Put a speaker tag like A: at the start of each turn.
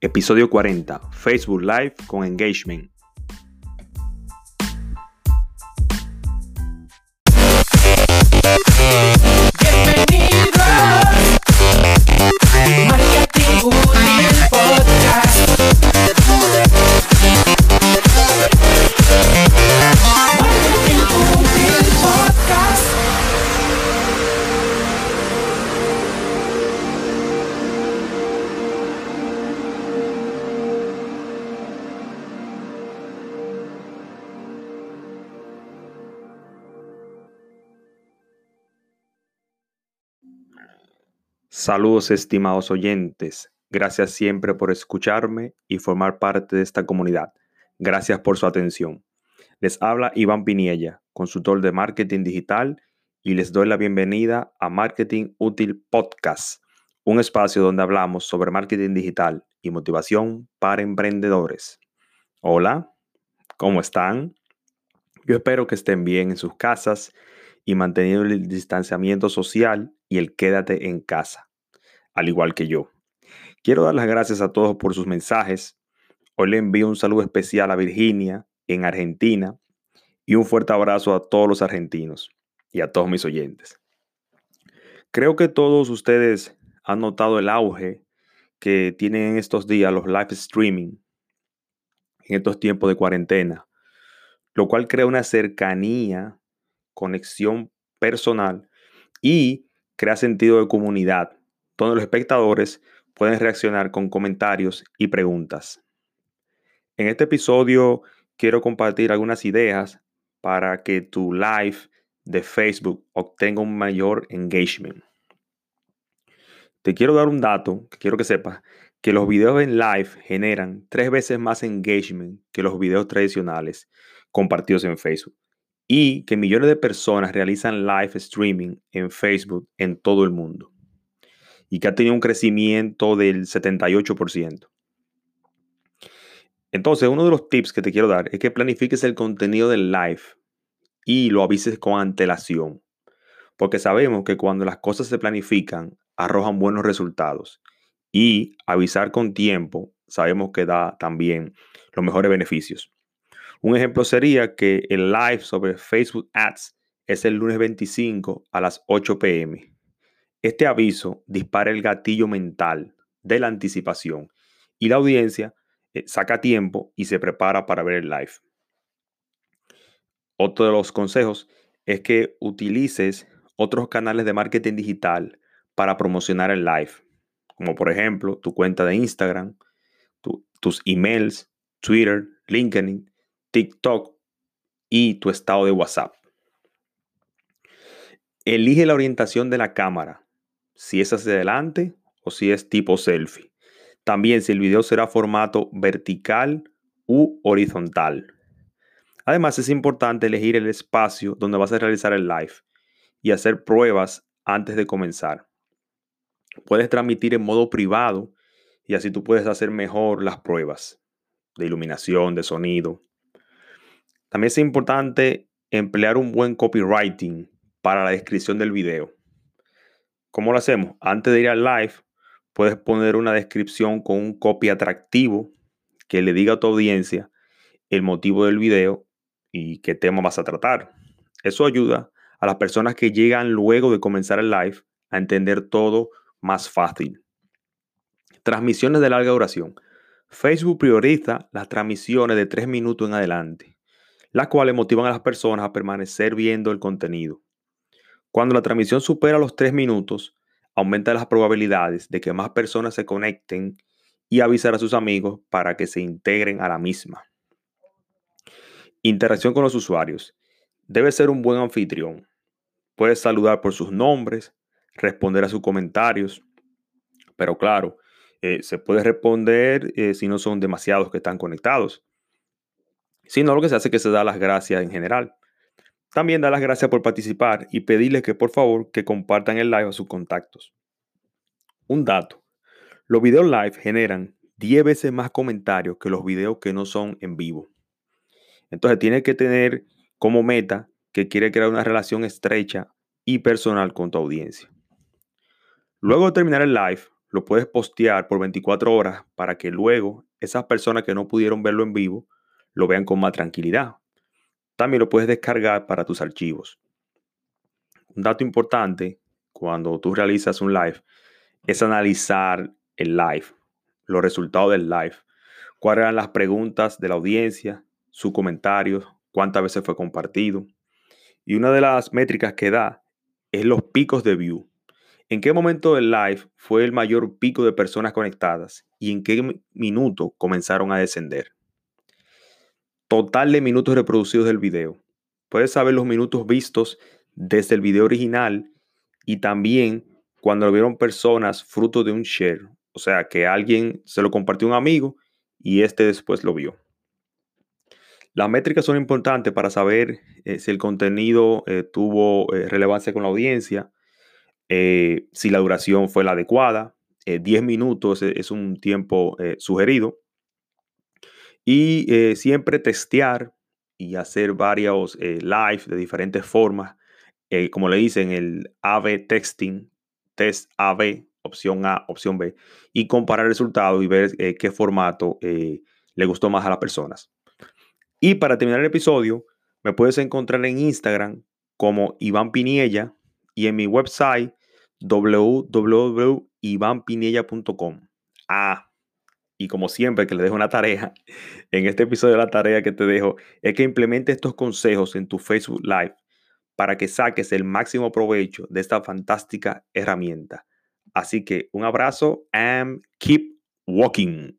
A: Episodio 40. Facebook Live con Engagement. Saludos estimados oyentes. Gracias siempre por escucharme y formar parte de esta comunidad. Gracias por su atención. Les habla Iván Piniella, consultor de marketing digital, y les doy la bienvenida a Marketing Útil Podcast, un espacio donde hablamos sobre marketing digital y motivación para emprendedores. Hola, ¿cómo están? Yo espero que estén bien en sus casas y manteniendo el distanciamiento social y el quédate en casa, al igual que yo. Quiero dar las gracias a todos por sus mensajes. Hoy le envío un saludo especial a Virginia, en Argentina, y un fuerte abrazo a todos los argentinos y a todos mis oyentes. Creo que todos ustedes han notado el auge que tienen en estos días los live streaming en estos tiempos de cuarentena, lo cual crea una cercanía, conexión personal y crea sentido de comunidad, donde los espectadores pueden reaccionar con comentarios y preguntas. En este episodio quiero compartir algunas ideas para que tu live de Facebook obtenga un mayor engagement. Te quiero dar un dato que quiero que sepas, que los videos en live generan tres veces más engagement que los videos tradicionales compartidos en Facebook y que millones de personas realizan live streaming en Facebook en todo el mundo y que ha tenido un crecimiento del 78%. Entonces, uno de los tips que te quiero dar es que planifiques el contenido del live y lo avises con antelación, porque sabemos que cuando las cosas se planifican, arrojan buenos resultados y avisar con tiempo, sabemos que da también los mejores beneficios. Un ejemplo sería que el live sobre Facebook Ads es el lunes 25 a las 8 pm. Este aviso dispara el gatillo mental de la anticipación y la audiencia eh, saca tiempo y se prepara para ver el live. Otro de los consejos es que utilices otros canales de marketing digital para promocionar el live, como por ejemplo tu cuenta de Instagram, tus emails, Twitter, LinkedIn TikTok y tu estado de WhatsApp. Elige la orientación de la cámara, si es hacia adelante o si es tipo selfie. También si el video será formato vertical u horizontal. Además es importante elegir el espacio donde vas a realizar el live y hacer pruebas antes de comenzar. Puedes transmitir en modo privado y así tú puedes hacer mejor las pruebas de iluminación, de sonido. También es importante emplear un buen copywriting para la descripción del video. ¿Cómo lo hacemos? Antes de ir al live, puedes poner una descripción con un copy atractivo que le diga a tu audiencia el motivo del video y qué tema vas a tratar. Eso ayuda a las personas que llegan luego de comenzar el live a entender todo más fácil. Transmisiones de larga duración. Facebook prioriza las transmisiones de 3 minutos en adelante las cuales motivan a las personas a permanecer viendo el contenido. Cuando la transmisión supera los tres minutos, aumenta las probabilidades de que más personas se conecten y avisar a sus amigos para que se integren a la misma. Interacción con los usuarios. Debe ser un buen anfitrión. Puedes saludar por sus nombres, responder a sus comentarios, pero claro, eh, se puede responder eh, si no son demasiados que están conectados sino lo que se hace que se da las gracias en general. También da las gracias por participar y pedirles que por favor que compartan el live a sus contactos. Un dato. Los videos live generan 10 veces más comentarios que los videos que no son en vivo. Entonces tiene que tener como meta que quiere crear una relación estrecha y personal con tu audiencia. Luego de terminar el live, lo puedes postear por 24 horas para que luego esas personas que no pudieron verlo en vivo lo vean con más tranquilidad. También lo puedes descargar para tus archivos. Un dato importante cuando tú realizas un live es analizar el live, los resultados del live, cuáles eran las preguntas de la audiencia, sus comentarios, cuántas veces fue compartido. Y una de las métricas que da es los picos de view. ¿En qué momento del live fue el mayor pico de personas conectadas y en qué minuto comenzaron a descender? Total de minutos reproducidos del video. Puedes saber los minutos vistos desde el video original y también cuando lo vieron personas fruto de un share. O sea, que alguien se lo compartió a un amigo y este después lo vio. Las métricas son importantes para saber eh, si el contenido eh, tuvo eh, relevancia con la audiencia, si la duración fue la adecuada. 10 minutos es un tiempo sugerido. Y siempre testear y hacer varios live de diferentes formas. como le dicen, el AB texting, test AB, opción A, opción B, y comparar resultados y ver qué formato le gustó más a las personas. Y para terminar el episodio, me puedes encontrar en Instagram como Iván Piniella y en mi website www.ivanpiniella.com. Ah, y como siempre que le dejo una tarea, en este episodio la tarea que te dejo es que implemente estos consejos en tu Facebook Live para que saques el máximo provecho de esta fantástica herramienta. Así que un abrazo and keep walking.